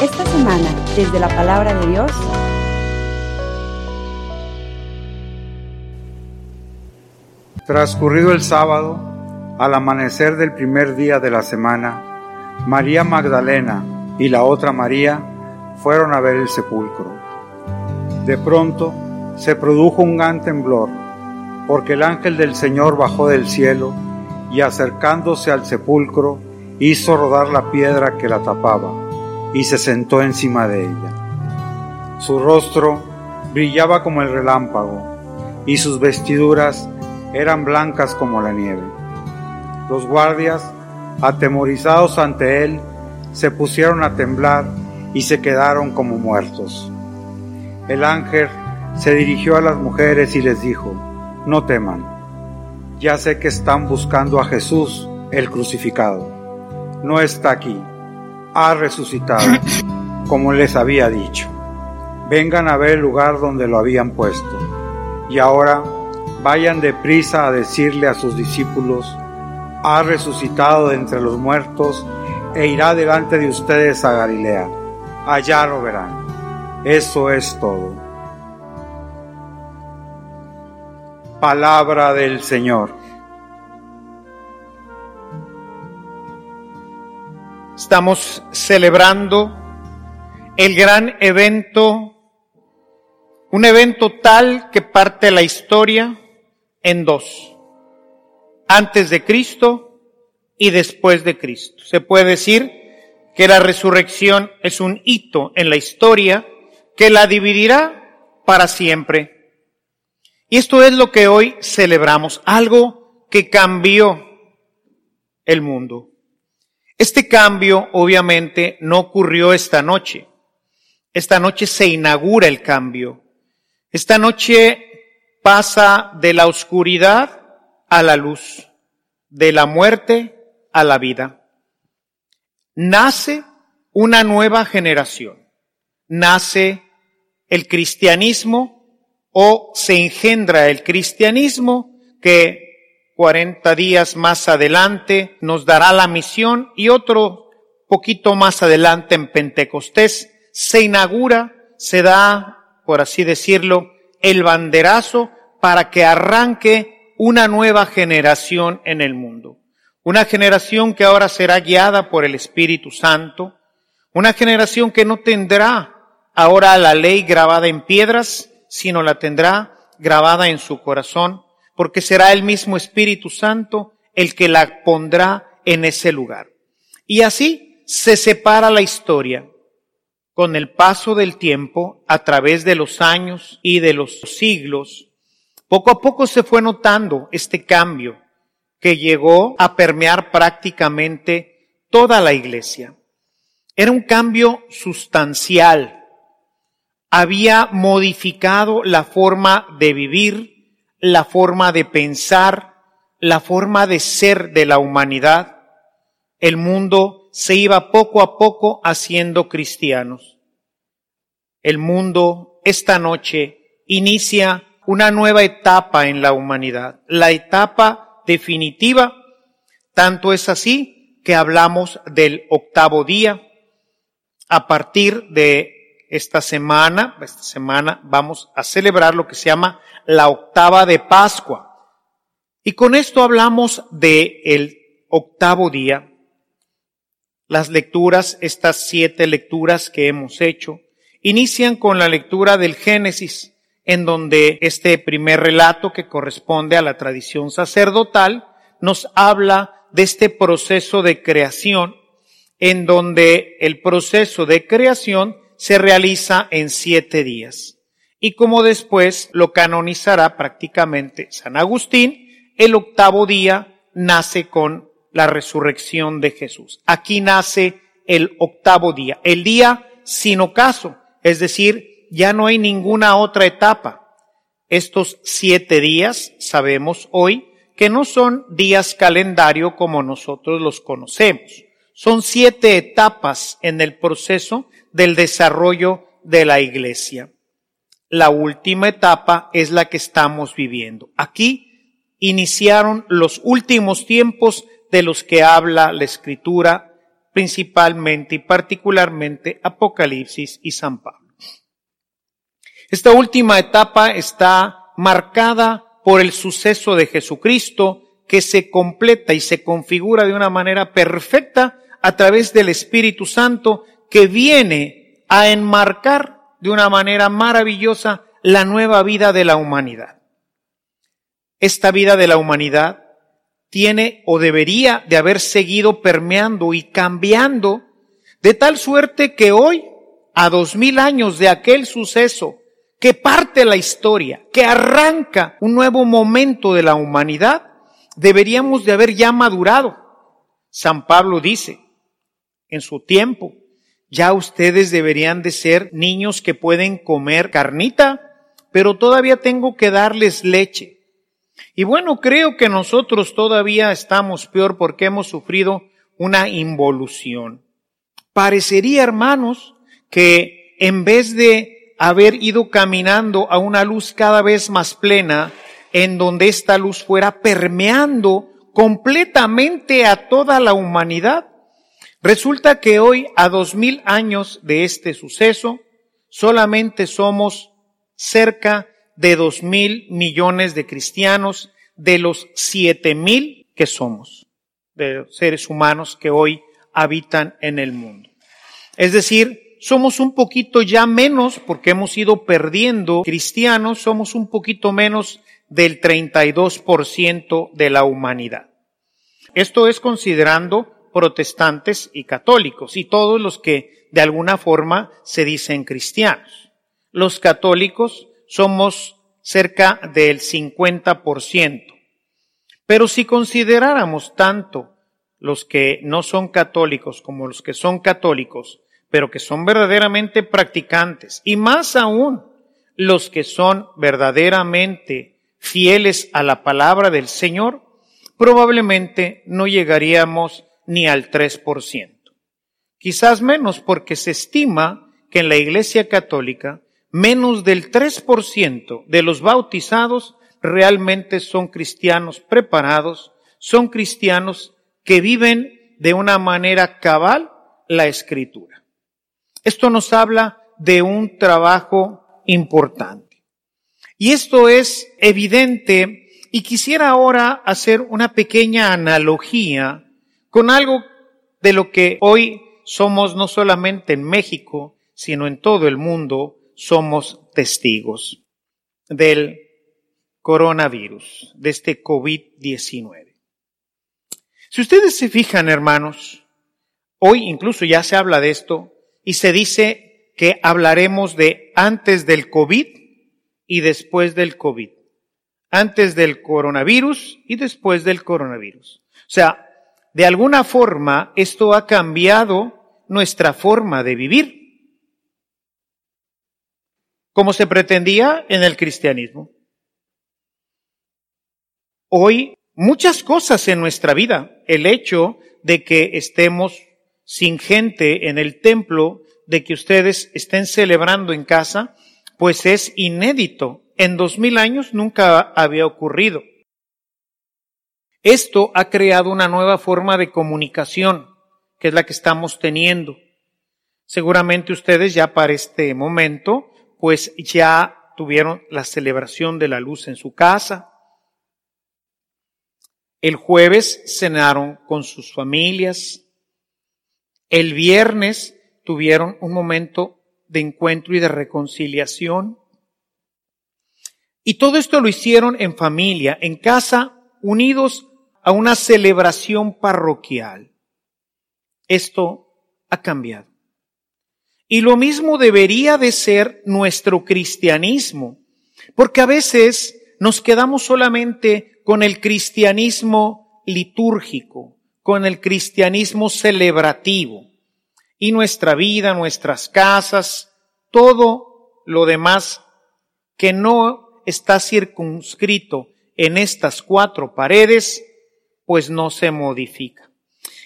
Esta semana, desde la palabra de Dios, Transcurrido el sábado, al amanecer del primer día de la semana, María Magdalena y la otra María fueron a ver el sepulcro. De pronto se produjo un gran temblor, porque el ángel del Señor bajó del cielo y acercándose al sepulcro hizo rodar la piedra que la tapaba y se sentó encima de ella. Su rostro brillaba como el relámpago y sus vestiduras eran blancas como la nieve. Los guardias, atemorizados ante él, se pusieron a temblar y se quedaron como muertos. El ángel se dirigió a las mujeres y les dijo, no teman, ya sé que están buscando a Jesús, el crucificado. No está aquí, ha resucitado, como les había dicho. Vengan a ver el lugar donde lo habían puesto. Y ahora vayan deprisa a decirle a sus discípulos, ha resucitado de entre los muertos e irá delante de ustedes a Galilea. Allá lo verán. Eso es todo. Palabra del Señor. Estamos celebrando el gran evento, un evento tal que parte la historia en dos, antes de Cristo y después de Cristo. Se puede decir que la resurrección es un hito en la historia que la dividirá para siempre. Y esto es lo que hoy celebramos, algo que cambió el mundo. Este cambio obviamente no ocurrió esta noche. Esta noche se inaugura el cambio. Esta noche pasa de la oscuridad a la luz, de la muerte a la vida. Nace una nueva generación, nace el cristianismo o se engendra el cristianismo que 40 días más adelante nos dará la misión y otro poquito más adelante en Pentecostés se inaugura, se da, por así decirlo, el banderazo para que arranque una nueva generación en el mundo. Una generación que ahora será guiada por el Espíritu Santo. Una generación que no tendrá ahora la ley grabada en piedras, sino la tendrá grabada en su corazón, porque será el mismo Espíritu Santo el que la pondrá en ese lugar. Y así se separa la historia con el paso del tiempo, a través de los años y de los siglos, poco a poco se fue notando este cambio que llegó a permear prácticamente toda la iglesia. Era un cambio sustancial. Había modificado la forma de vivir, la forma de pensar, la forma de ser de la humanidad. El mundo se iba poco a poco haciendo cristianos. El mundo esta noche inicia una nueva etapa en la humanidad, la etapa definitiva. Tanto es así que hablamos del octavo día. A partir de esta semana, esta semana vamos a celebrar lo que se llama la octava de Pascua. Y con esto hablamos de el octavo día, las lecturas, estas siete lecturas que hemos hecho, inician con la lectura del Génesis, en donde este primer relato que corresponde a la tradición sacerdotal nos habla de este proceso de creación, en donde el proceso de creación se realiza en siete días. Y como después lo canonizará prácticamente San Agustín, el octavo día nace con la resurrección de Jesús. Aquí nace el octavo día, el día sin ocaso, es decir, ya no hay ninguna otra etapa. Estos siete días, sabemos hoy, que no son días calendario como nosotros los conocemos. Son siete etapas en el proceso del desarrollo de la iglesia. La última etapa es la que estamos viviendo. Aquí iniciaron los últimos tiempos de los que habla la escritura principalmente y particularmente Apocalipsis y San Pablo. Esta última etapa está marcada por el suceso de Jesucristo que se completa y se configura de una manera perfecta a través del Espíritu Santo que viene a enmarcar de una manera maravillosa la nueva vida de la humanidad. Esta vida de la humanidad tiene o debería de haber seguido permeando y cambiando de tal suerte que hoy, a dos mil años de aquel suceso que parte la historia, que arranca un nuevo momento de la humanidad, deberíamos de haber ya madurado. San Pablo dice, en su tiempo, ya ustedes deberían de ser niños que pueden comer carnita, pero todavía tengo que darles leche. Y bueno, creo que nosotros todavía estamos peor porque hemos sufrido una involución. Parecería, hermanos, que en vez de haber ido caminando a una luz cada vez más plena, en donde esta luz fuera permeando completamente a toda la humanidad. Resulta que hoy, a dos mil años de este suceso, solamente somos cerca de dos mil millones de cristianos de los siete mil que somos, de seres humanos que hoy habitan en el mundo. Es decir, somos un poquito ya menos, porque hemos ido perdiendo cristianos, somos un poquito menos del 32% de la humanidad. Esto es considerando protestantes y católicos y todos los que de alguna forma se dicen cristianos. Los católicos somos cerca del 50%. Pero si consideráramos tanto los que no son católicos como los que son católicos, pero que son verdaderamente practicantes, y más aún los que son verdaderamente fieles a la palabra del Señor, probablemente no llegaríamos ni al 3%. Quizás menos porque se estima que en la Iglesia Católica menos del 3% de los bautizados realmente son cristianos preparados, son cristianos que viven de una manera cabal la escritura. Esto nos habla de un trabajo importante. Y esto es evidente y quisiera ahora hacer una pequeña analogía con algo de lo que hoy somos no solamente en México, sino en todo el mundo, somos testigos del coronavirus, de este COVID-19. Si ustedes se fijan, hermanos, hoy incluso ya se habla de esto y se dice que hablaremos de antes del COVID y después del COVID. Antes del coronavirus y después del coronavirus. O sea, de alguna forma esto ha cambiado nuestra forma de vivir. Como se pretendía en el cristianismo. Hoy muchas cosas en nuestra vida, el hecho de que estemos sin gente en el templo, de que ustedes estén celebrando en casa, pues es inédito. En dos mil años nunca había ocurrido. Esto ha creado una nueva forma de comunicación, que es la que estamos teniendo. Seguramente ustedes ya para este momento, pues ya tuvieron la celebración de la luz en su casa. El jueves cenaron con sus familias. El viernes tuvieron un momento de encuentro y de reconciliación. Y todo esto lo hicieron en familia, en casa, unidos a una celebración parroquial. Esto ha cambiado. Y lo mismo debería de ser nuestro cristianismo, porque a veces nos quedamos solamente con el cristianismo litúrgico, con el cristianismo celebrativo y nuestra vida, nuestras casas, todo lo demás que no está circunscrito en estas cuatro paredes, pues no se modifica.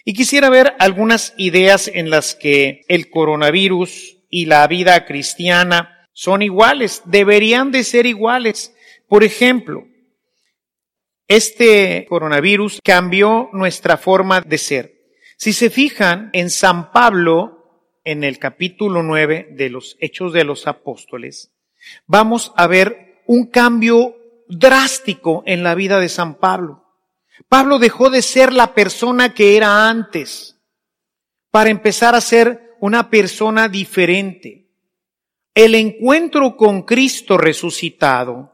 Y quisiera ver algunas ideas en las que el coronavirus y la vida cristiana son iguales, deberían de ser iguales. Por ejemplo, este coronavirus cambió nuestra forma de ser. Si se fijan en San Pablo, en el capítulo 9 de los Hechos de los Apóstoles, vamos a ver un cambio drástico en la vida de San Pablo. Pablo dejó de ser la persona que era antes para empezar a ser una persona diferente. El encuentro con Cristo resucitado,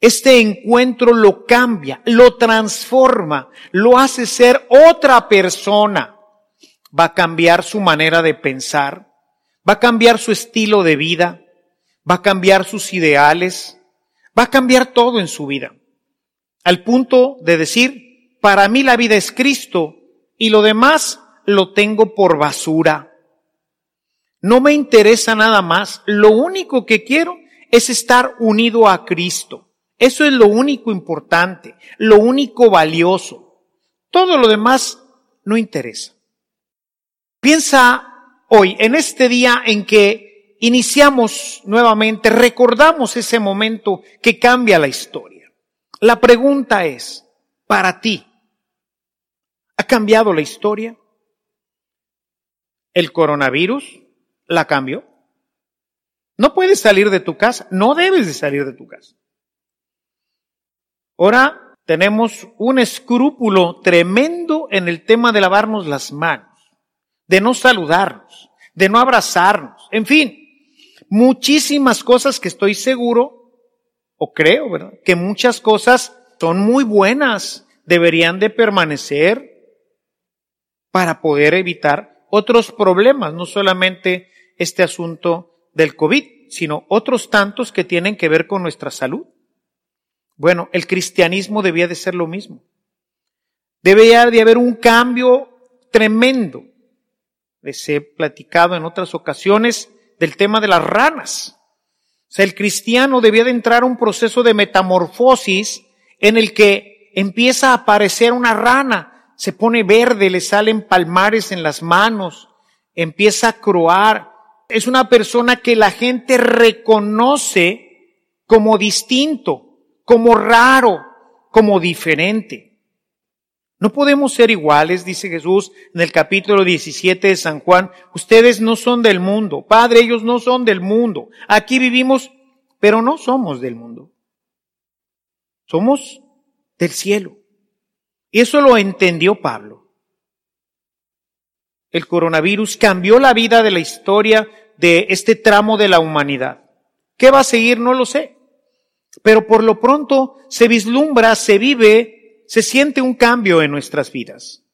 este encuentro lo cambia, lo transforma, lo hace ser otra persona. Va a cambiar su manera de pensar, va a cambiar su estilo de vida, va a cambiar sus ideales, va a cambiar todo en su vida. Al punto de decir, para mí la vida es Cristo y lo demás lo tengo por basura. No me interesa nada más. Lo único que quiero es estar unido a Cristo. Eso es lo único importante, lo único valioso. Todo lo demás no interesa. Piensa hoy, en este día en que iniciamos nuevamente, recordamos ese momento que cambia la historia. La pregunta es, para ti, ¿ha cambiado la historia? el coronavirus la cambió. No puedes salir de tu casa, no debes de salir de tu casa. Ahora tenemos un escrúpulo tremendo en el tema de lavarnos las manos, de no saludarnos, de no abrazarnos, en fin, muchísimas cosas que estoy seguro, o creo, ¿verdad? Que muchas cosas son muy buenas, deberían de permanecer para poder evitar otros problemas, no solamente este asunto del COVID, sino otros tantos que tienen que ver con nuestra salud. Bueno, el cristianismo debía de ser lo mismo. Debía de haber un cambio tremendo. Les he platicado en otras ocasiones del tema de las ranas. O sea, el cristiano debía de entrar a un proceso de metamorfosis en el que empieza a aparecer una rana se pone verde, le salen palmares en las manos, empieza a croar. Es una persona que la gente reconoce como distinto, como raro, como diferente. No podemos ser iguales, dice Jesús en el capítulo 17 de San Juan. Ustedes no son del mundo. Padre, ellos no son del mundo. Aquí vivimos, pero no somos del mundo. Somos del cielo. Eso lo entendió Pablo. El coronavirus cambió la vida de la historia de este tramo de la humanidad. ¿Qué va a seguir? No lo sé. Pero por lo pronto se vislumbra, se vive, se siente un cambio en nuestras vidas.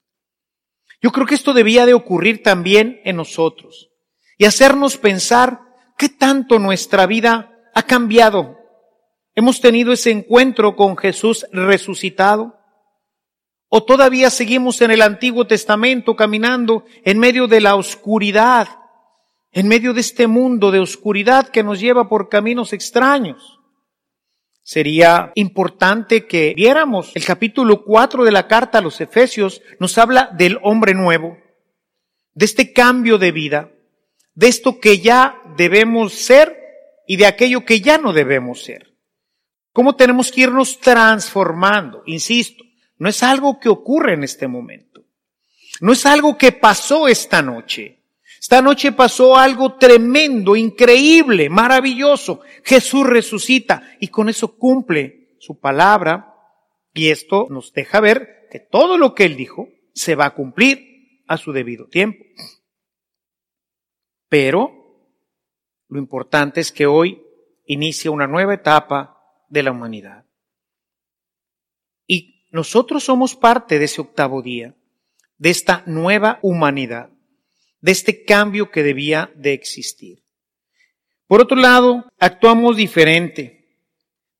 Yo creo que esto debía de ocurrir también en nosotros y hacernos pensar qué tanto nuestra vida ha cambiado. Hemos tenido ese encuentro con Jesús resucitado. ¿O todavía seguimos en el Antiguo Testamento caminando en medio de la oscuridad, en medio de este mundo de oscuridad que nos lleva por caminos extraños? Sería importante que viéramos el capítulo 4 de la carta a los Efesios, nos habla del hombre nuevo, de este cambio de vida, de esto que ya debemos ser y de aquello que ya no debemos ser. ¿Cómo tenemos que irnos transformando? Insisto, no es algo que ocurre en este momento. No es algo que pasó esta noche. Esta noche pasó algo tremendo, increíble, maravilloso. Jesús resucita y con eso cumple su palabra y esto nos deja ver que todo lo que él dijo se va a cumplir a su debido tiempo. Pero lo importante es que hoy inicia una nueva etapa de la humanidad. Nosotros somos parte de ese octavo día, de esta nueva humanidad, de este cambio que debía de existir. Por otro lado, actuamos diferente,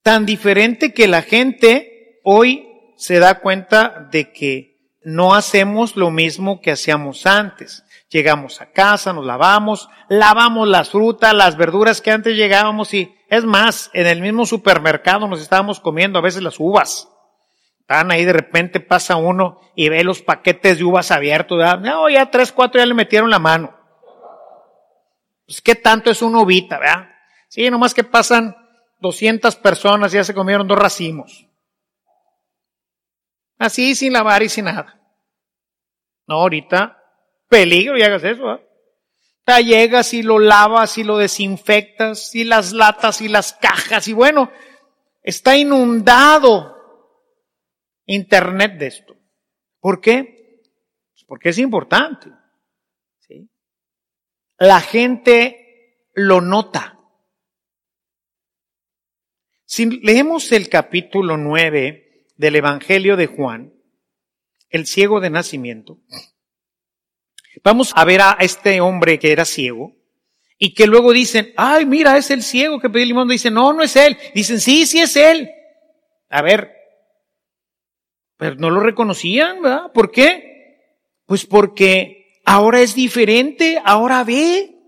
tan diferente que la gente hoy se da cuenta de que no hacemos lo mismo que hacíamos antes. Llegamos a casa, nos lavamos, lavamos las frutas, las verduras que antes llegábamos y es más, en el mismo supermercado nos estábamos comiendo a veces las uvas. Están ahí de repente pasa uno y ve los paquetes de uvas abiertos. No, ya tres, cuatro ya le metieron la mano. Pues qué tanto es una uvita, ¿verdad? Sí, nomás que pasan 200 personas y ya se comieron dos racimos. Así sin lavar y sin nada. No, ahorita, peligro y hagas eso. ¿eh? llegas y lo lavas y lo desinfectas y las latas y las cajas y bueno, está inundado Internet de esto. ¿Por qué? Pues porque es importante. ¿sí? La gente lo nota. Si leemos el capítulo 9 del Evangelio de Juan, el ciego de nacimiento, vamos a ver a este hombre que era ciego y que luego dicen, ay, mira, es el ciego que pidió limón. Dicen, no, no es él. Dicen, sí, sí es él. A ver, pero no lo reconocían, ¿verdad? ¿Por qué? Pues porque ahora es diferente, ahora ve,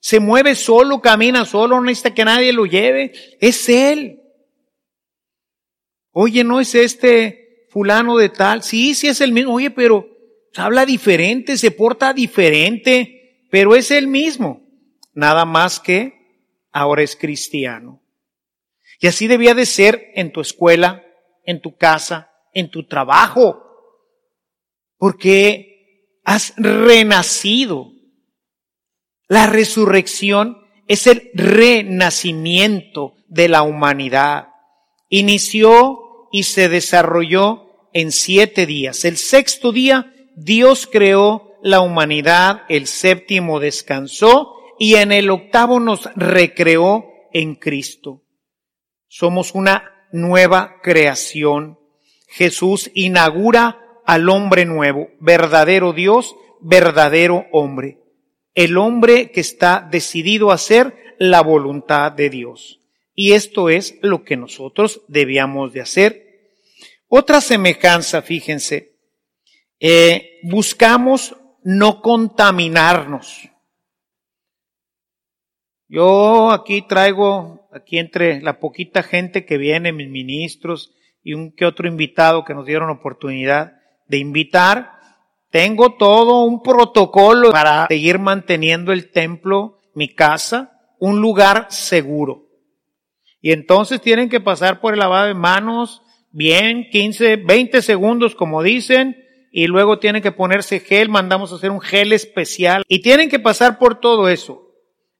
se mueve solo, camina solo, no necesita que nadie lo lleve, es él. Oye, no es este fulano de tal, sí, sí es el mismo, oye, pero habla diferente, se porta diferente, pero es el mismo. Nada más que ahora es cristiano. Y así debía de ser en tu escuela, en tu casa, en tu trabajo, porque has renacido. La resurrección es el renacimiento de la humanidad. Inició y se desarrolló en siete días. El sexto día Dios creó la humanidad, el séptimo descansó y en el octavo nos recreó en Cristo. Somos una nueva creación. Jesús inaugura al hombre nuevo, verdadero Dios, verdadero hombre. El hombre que está decidido a hacer la voluntad de Dios. Y esto es lo que nosotros debíamos de hacer. Otra semejanza, fíjense, eh, buscamos no contaminarnos. Yo aquí traigo, aquí entre la poquita gente que viene, mis ministros y un que otro invitado que nos dieron oportunidad de invitar, tengo todo un protocolo para seguir manteniendo el templo, mi casa, un lugar seguro. Y entonces tienen que pasar por el lavado de manos, bien, 15, 20 segundos, como dicen, y luego tienen que ponerse gel, mandamos a hacer un gel especial y tienen que pasar por todo eso.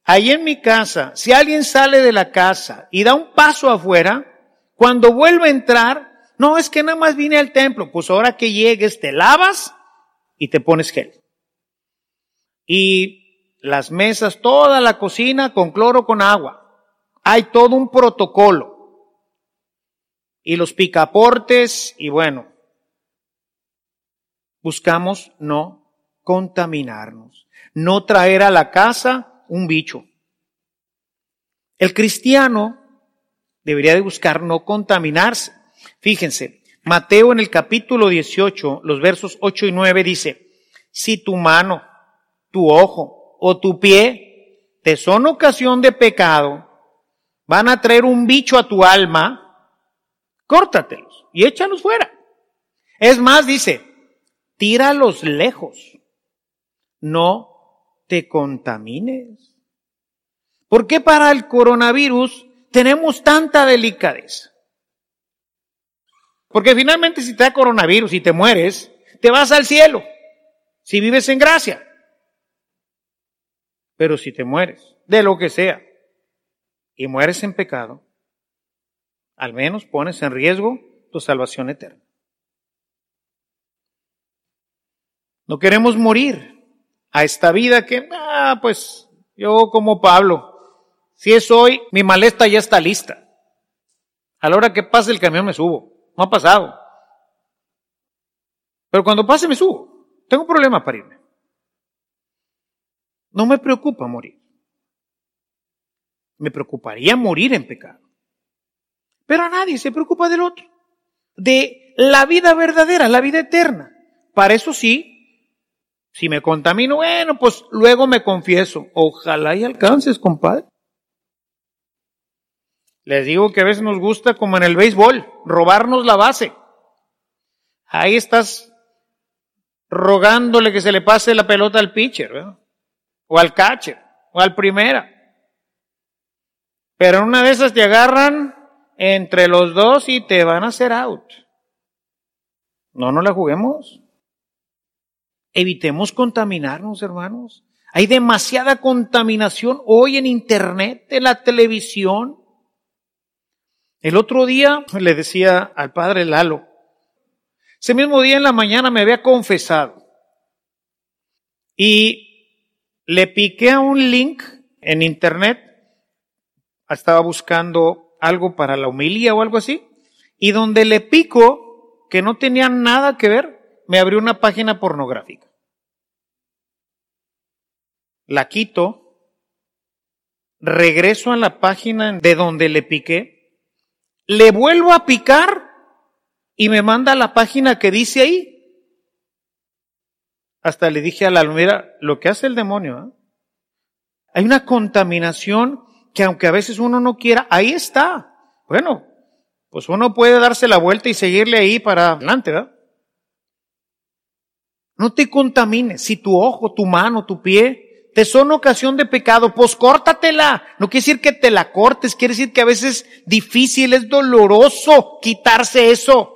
Ahí en mi casa, si alguien sale de la casa y da un paso afuera, cuando vuelve a entrar, no, es que nada más vine al templo, pues ahora que llegues te lavas y te pones gel. Y las mesas, toda la cocina con cloro con agua. Hay todo un protocolo. Y los picaportes, y bueno, buscamos no contaminarnos, no traer a la casa un bicho. El cristiano debería de buscar no contaminarse. Fíjense, Mateo en el capítulo 18, los versos 8 y 9 dice, si tu mano, tu ojo o tu pie te son ocasión de pecado, van a traer un bicho a tu alma, córtatelos y échalos fuera. Es más, dice, tíralos lejos. No te contamines. ¿Por qué para el coronavirus tenemos tanta delicadeza? Porque finalmente si te da coronavirus y te mueres, te vas al cielo, si vives en gracia. Pero si te mueres, de lo que sea, y mueres en pecado, al menos pones en riesgo tu salvación eterna. No queremos morir a esta vida que, ah, pues yo como Pablo, si es hoy, mi maleta ya está lista. A la hora que pase el camión me subo. No ha pasado. Pero cuando pase me subo. Tengo un problema para irme. No me preocupa morir. Me preocuparía morir en pecado. Pero a nadie se preocupa del otro. De la vida verdadera, la vida eterna. Para eso sí, si me contamino, bueno, pues luego me confieso. Ojalá y alcances, compadre. Les digo que a veces nos gusta, como en el béisbol, robarnos la base. Ahí estás rogándole que se le pase la pelota al pitcher, ¿verdad? o al catcher, o al primera. Pero una de esas te agarran entre los dos y te van a hacer out. No, no la juguemos. Evitemos contaminarnos, hermanos. Hay demasiada contaminación hoy en Internet, en la televisión. El otro día le decía al padre Lalo, ese mismo día en la mañana me había confesado y le piqué a un link en Internet, estaba buscando algo para la humilía o algo así, y donde le pico, que no tenía nada que ver, me abrió una página pornográfica. La quito, regreso a la página de donde le piqué, le vuelvo a picar y me manda la página que dice ahí. Hasta le dije a la almera, lo que hace el demonio, ¿eh? hay una contaminación que aunque a veces uno no quiera, ahí está. Bueno, pues uno puede darse la vuelta y seguirle ahí para adelante, ¿verdad? No te contamines. Si tu ojo, tu mano, tu pie te son ocasión de pecado, pues córtatela. No quiere decir que te la cortes, quiere decir que a veces es difícil, es doloroso quitarse eso.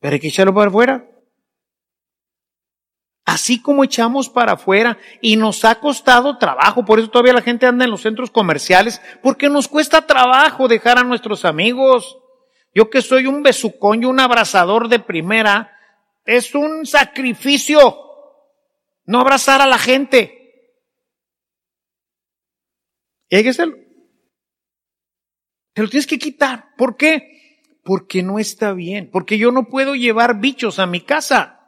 Pero hay que echarlo para afuera. Así como echamos para afuera y nos ha costado trabajo, por eso todavía la gente anda en los centros comerciales, porque nos cuesta trabajo dejar a nuestros amigos. Yo que soy un besucón y un abrazador de primera, es un sacrificio no abrazar a la gente. Y que hacerlo. Te lo tienes que quitar. ¿Por qué? Porque no está bien. Porque yo no puedo llevar bichos a mi casa.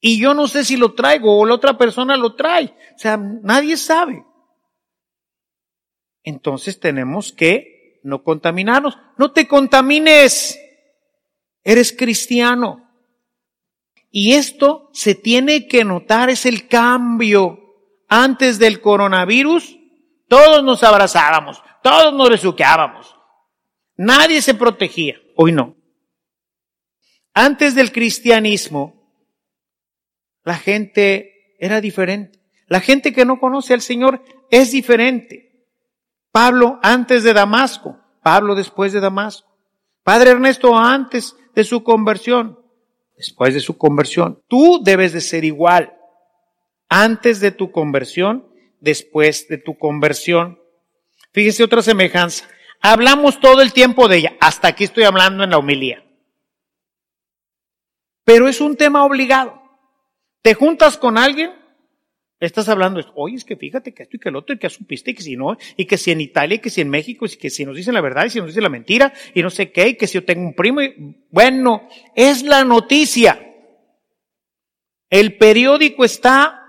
Y yo no sé si lo traigo o la otra persona lo trae. O sea, nadie sabe. Entonces tenemos que no contaminarnos. No te contamines. Eres cristiano. Y esto se tiene que notar, es el cambio. Antes del coronavirus, todos nos abrazábamos, todos nos besuqueábamos. Nadie se protegía. Hoy no. Antes del cristianismo, la gente era diferente. La gente que no conoce al Señor es diferente. Pablo antes de Damasco, Pablo después de Damasco. Padre Ernesto antes de su conversión, después de su conversión. Tú debes de ser igual. Antes de tu conversión, después de tu conversión. Fíjese otra semejanza. Hablamos todo el tiempo de ella. Hasta aquí estoy hablando en la homilía. Pero es un tema obligado. Te juntas con alguien, estás hablando, oye, es que fíjate que esto y que el otro, y que supiste, y que si no, y que si en Italia, y que si en México, y que si nos dicen la verdad, y si nos dicen la mentira, y no sé qué, y que si yo tengo un primo, bueno, es la noticia. El periódico está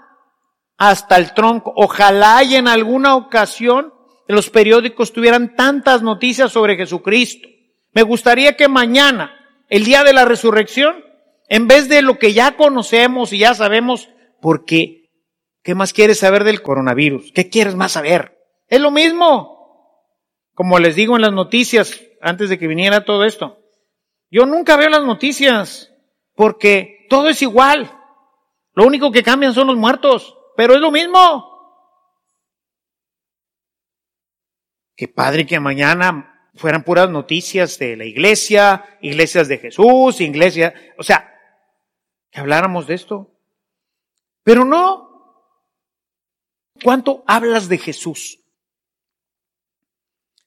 hasta el tronco. Ojalá y en alguna ocasión los periódicos tuvieran tantas noticias sobre Jesucristo. Me gustaría que mañana, el día de la resurrección, en vez de lo que ya conocemos y ya sabemos, porque ¿qué más quieres saber del coronavirus? ¿Qué quieres más saber? Es lo mismo. Como les digo en las noticias, antes de que viniera todo esto. Yo nunca veo las noticias, porque todo es igual. Lo único que cambian son los muertos, pero es lo mismo. Qué padre que mañana fueran puras noticias de la iglesia, iglesias de Jesús, iglesia, o sea, que habláramos de esto. Pero no. ¿Cuánto hablas de Jesús?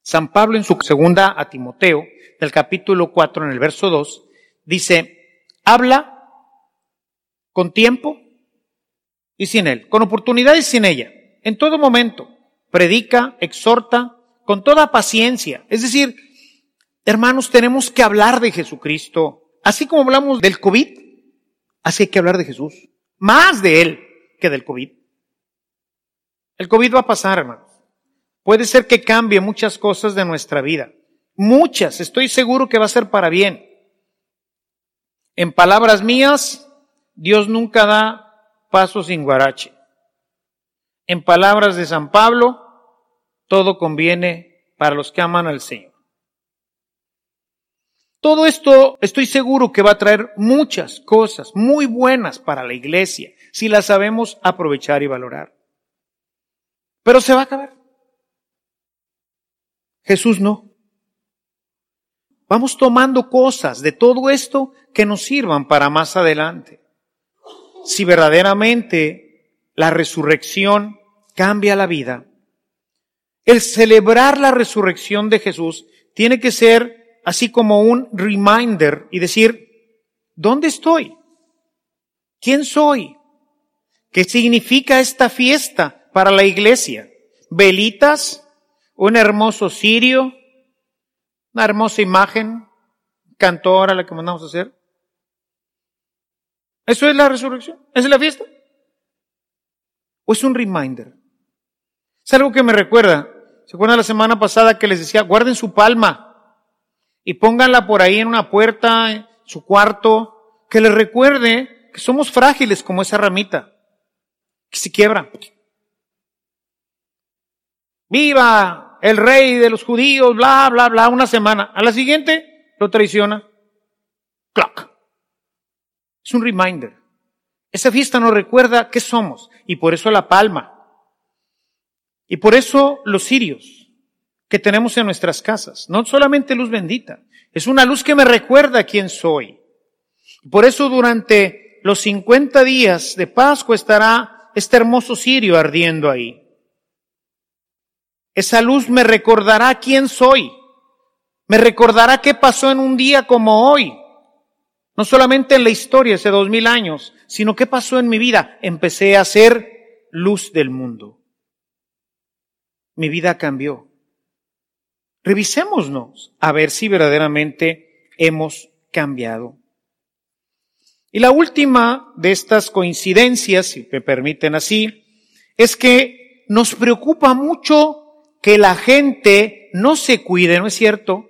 San Pablo en su segunda a Timoteo, del capítulo 4 en el verso 2, dice, habla con tiempo y sin él, con oportunidad y sin ella, en todo momento, predica, exhorta, con toda paciencia. Es decir, hermanos, tenemos que hablar de Jesucristo, así como hablamos del COVID, Así hay que hablar de Jesús. Más de Él que del COVID. El COVID va a pasar, hermanos. Puede ser que cambie muchas cosas de nuestra vida. Muchas. Estoy seguro que va a ser para bien. En palabras mías, Dios nunca da paso sin guarache. En palabras de San Pablo, todo conviene para los que aman al Señor. Todo esto estoy seguro que va a traer muchas cosas muy buenas para la iglesia si las sabemos aprovechar y valorar. Pero se va a acabar. Jesús no. Vamos tomando cosas de todo esto que nos sirvan para más adelante. Si verdaderamente la resurrección cambia la vida, el celebrar la resurrección de Jesús tiene que ser así como un reminder y decir, ¿dónde estoy? ¿Quién soy? ¿Qué significa esta fiesta para la iglesia? ¿Velitas? ¿Un hermoso cirio? ¿Una hermosa imagen? ¿Cantora la que mandamos a hacer? ¿Eso es la resurrección? ¿Esa es la fiesta? ¿O es un reminder? Es algo que me recuerda. ¿Se acuerdan la semana pasada que les decía, guarden su palma y pónganla por ahí en una puerta, en su cuarto, que les recuerde que somos frágiles como esa ramita, que se quiebra. Viva el rey de los judíos, bla, bla, bla, una semana. A la siguiente lo traiciona. Clock. Es un reminder. Esa fiesta nos recuerda qué somos y por eso la palma. Y por eso los cirios que tenemos en nuestras casas, no solamente luz bendita, es una luz que me recuerda quién soy. Por eso durante los 50 días de Pascua estará este hermoso cirio ardiendo ahí. Esa luz me recordará quién soy. Me recordará qué pasó en un día como hoy. No solamente en la historia hace dos mil años, sino qué pasó en mi vida. Empecé a ser luz del mundo. Mi vida cambió. Revisémonos a ver si verdaderamente hemos cambiado. Y la última de estas coincidencias, si me permiten así, es que nos preocupa mucho que la gente no se cuide, ¿no es cierto?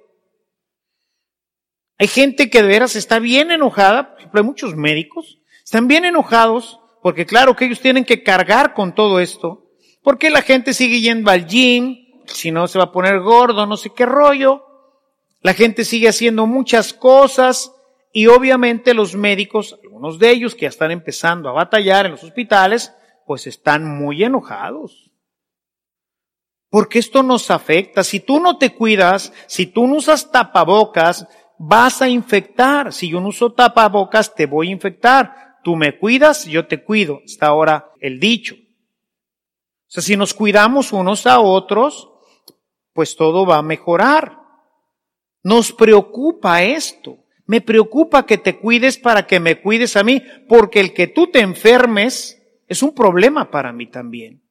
Hay gente que de veras está bien enojada, por ejemplo, hay muchos médicos, están bien enojados porque claro que ellos tienen que cargar con todo esto, porque la gente sigue yendo al gym, si no se va a poner gordo, no sé qué rollo, la gente sigue haciendo muchas cosas y obviamente los médicos, algunos de ellos que ya están empezando a batallar en los hospitales, pues están muy enojados. Porque esto nos afecta. Si tú no te cuidas, si tú no usas tapabocas, vas a infectar. Si yo no uso tapabocas, te voy a infectar. Tú me cuidas, yo te cuido. Está ahora el dicho. O sea, si nos cuidamos unos a otros, pues todo va a mejorar. Nos preocupa esto. Me preocupa que te cuides para que me cuides a mí, porque el que tú te enfermes es un problema para mí también.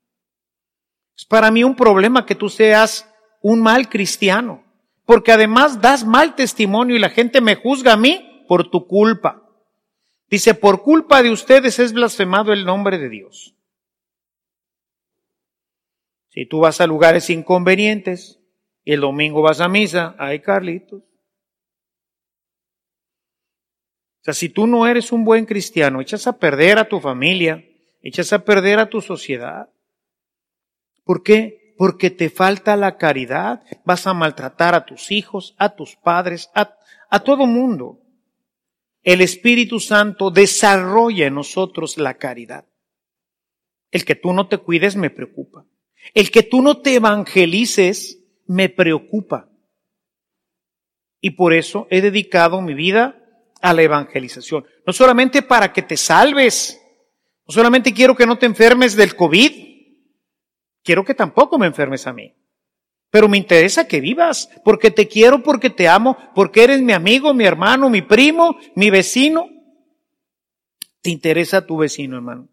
Es para mí un problema que tú seas un mal cristiano porque además das mal testimonio y la gente me juzga a mí por tu culpa. Dice, por culpa de ustedes es blasfemado el nombre de Dios. Si tú vas a lugares inconvenientes y el domingo vas a misa, ay Carlitos. O sea, si tú no eres un buen cristiano, echas a perder a tu familia, echas a perder a tu sociedad. ¿Por qué? Porque te falta la caridad, vas a maltratar a tus hijos, a tus padres, a, todo mundo. El Espíritu Santo desarrolla en nosotros la caridad. El que tú no te cuides me preocupa. El que tú no te evangelices me preocupa. Y por eso he dedicado mi vida a la evangelización. No solamente para que te salves, no solamente quiero que no te enfermes del COVID, quiero que tampoco me enfermes a mí. Pero me interesa que vivas, porque te quiero, porque te amo, porque eres mi amigo, mi hermano, mi primo, mi vecino. Te interesa tu vecino, hermano,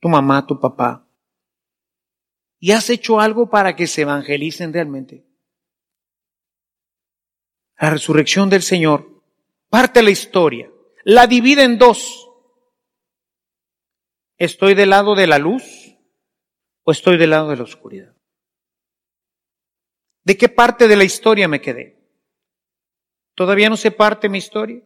tu mamá, tu papá. Y has hecho algo para que se evangelicen realmente. La resurrección del Señor parte la historia, la divide en dos. Estoy del lado de la luz o estoy del lado de la oscuridad? ¿De qué parte de la historia me quedé? ¿Todavía no se parte mi historia?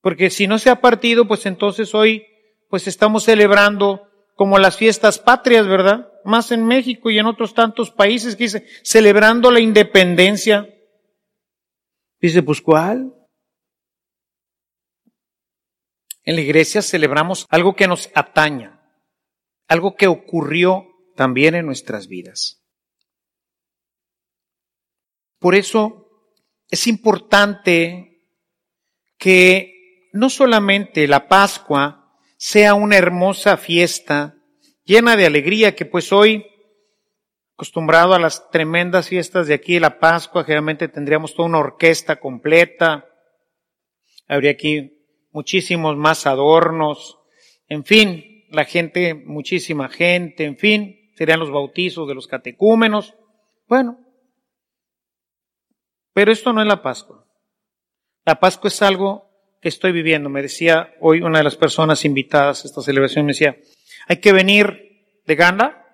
Porque si no se ha partido, pues entonces hoy pues estamos celebrando como las fiestas patrias, ¿verdad? Más en México y en otros tantos países dice, celebrando la independencia. Dice, pues ¿cuál? En la iglesia celebramos algo que nos ataña algo que ocurrió también en nuestras vidas. Por eso es importante que no solamente la Pascua sea una hermosa fiesta llena de alegría, que pues hoy, acostumbrado a las tremendas fiestas de aquí la Pascua, generalmente tendríamos toda una orquesta completa, habría aquí muchísimos más adornos, en fin, la gente, muchísima gente, en fin, serían los bautizos de los catecúmenos. Bueno, pero esto no es la Pascua. La Pascua es algo que estoy viviendo. Me decía hoy una de las personas invitadas a esta celebración, me decía, hay que venir de gana.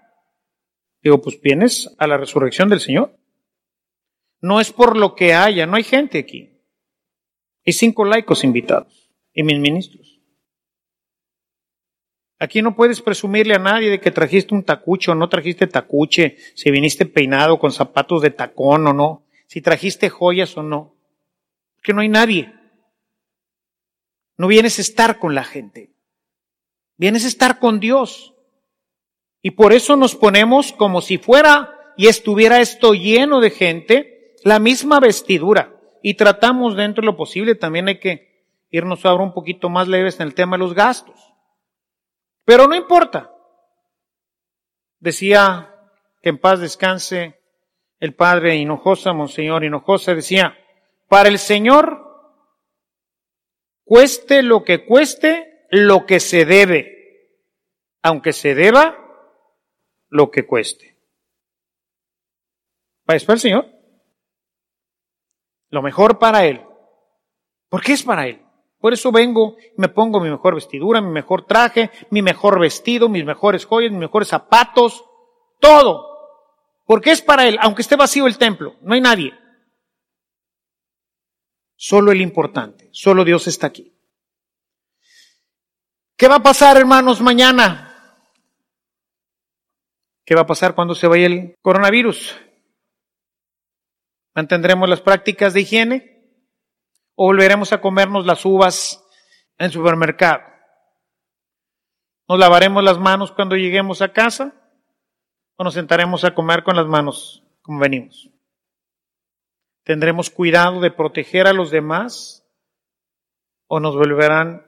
Digo, pues vienes a la resurrección del Señor. No es por lo que haya, no hay gente aquí. Hay cinco laicos invitados y mis ministros. Aquí no puedes presumirle a nadie de que trajiste un tacuche o no trajiste tacuche, si viniste peinado con zapatos de tacón o no, si trajiste joyas o no. Que no hay nadie. No vienes a estar con la gente. Vienes a estar con Dios. Y por eso nos ponemos como si fuera y estuviera esto lleno de gente, la misma vestidura. Y tratamos dentro de lo posible, también hay que irnos ahora un poquito más leves en el tema de los gastos. Pero no importa. Decía que en paz descanse el padre Hinojosa, Monseñor Hinojosa, decía, para el Señor, cueste lo que cueste, lo que se debe, aunque se deba lo que cueste. ¿Para eso el Señor? Lo mejor para Él. ¿Por qué es para Él? Por eso vengo, me pongo mi mejor vestidura, mi mejor traje, mi mejor vestido, mis mejores joyas, mis mejores zapatos, todo. Porque es para Él, aunque esté vacío el templo, no hay nadie. Solo el importante, solo Dios está aquí. ¿Qué va a pasar, hermanos, mañana? ¿Qué va a pasar cuando se vaya el coronavirus? ¿Mantendremos las prácticas de higiene? O volveremos a comernos las uvas en supermercado. ¿Nos lavaremos las manos cuando lleguemos a casa o nos sentaremos a comer con las manos como venimos? ¿Tendremos cuidado de proteger a los demás o nos volverán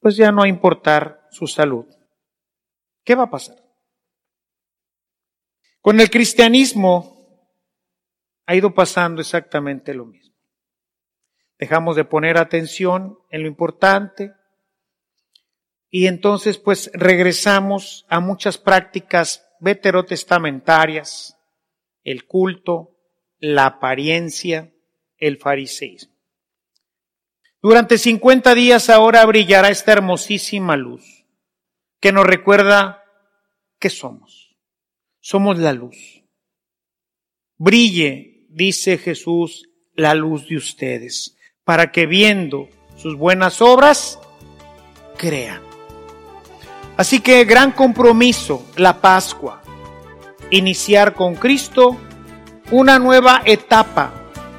pues ya no a importar su salud? ¿Qué va a pasar? Con el cristianismo ha ido pasando exactamente lo mismo. Dejamos de poner atención en lo importante y entonces pues regresamos a muchas prácticas veterotestamentarias, el culto, la apariencia, el fariseísmo. Durante 50 días ahora brillará esta hermosísima luz que nos recuerda que somos. Somos la luz. Brille, dice Jesús, la luz de ustedes para que viendo sus buenas obras, crean. Así que gran compromiso, la Pascua, iniciar con Cristo una nueva etapa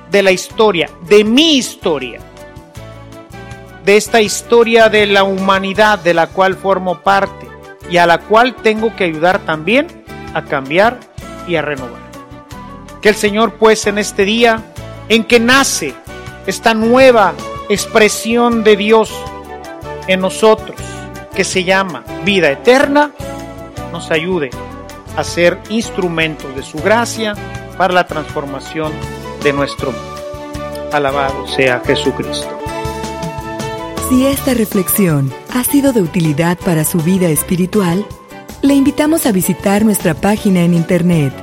de la historia, de mi historia, de esta historia de la humanidad de la cual formo parte y a la cual tengo que ayudar también a cambiar y a renovar. Que el Señor pues en este día en que nace esta nueva expresión de Dios en nosotros, que se llama vida eterna, nos ayude a ser instrumentos de su gracia para la transformación de nuestro mundo. Alabado sea Jesucristo. Si esta reflexión ha sido de utilidad para su vida espiritual, le invitamos a visitar nuestra página en internet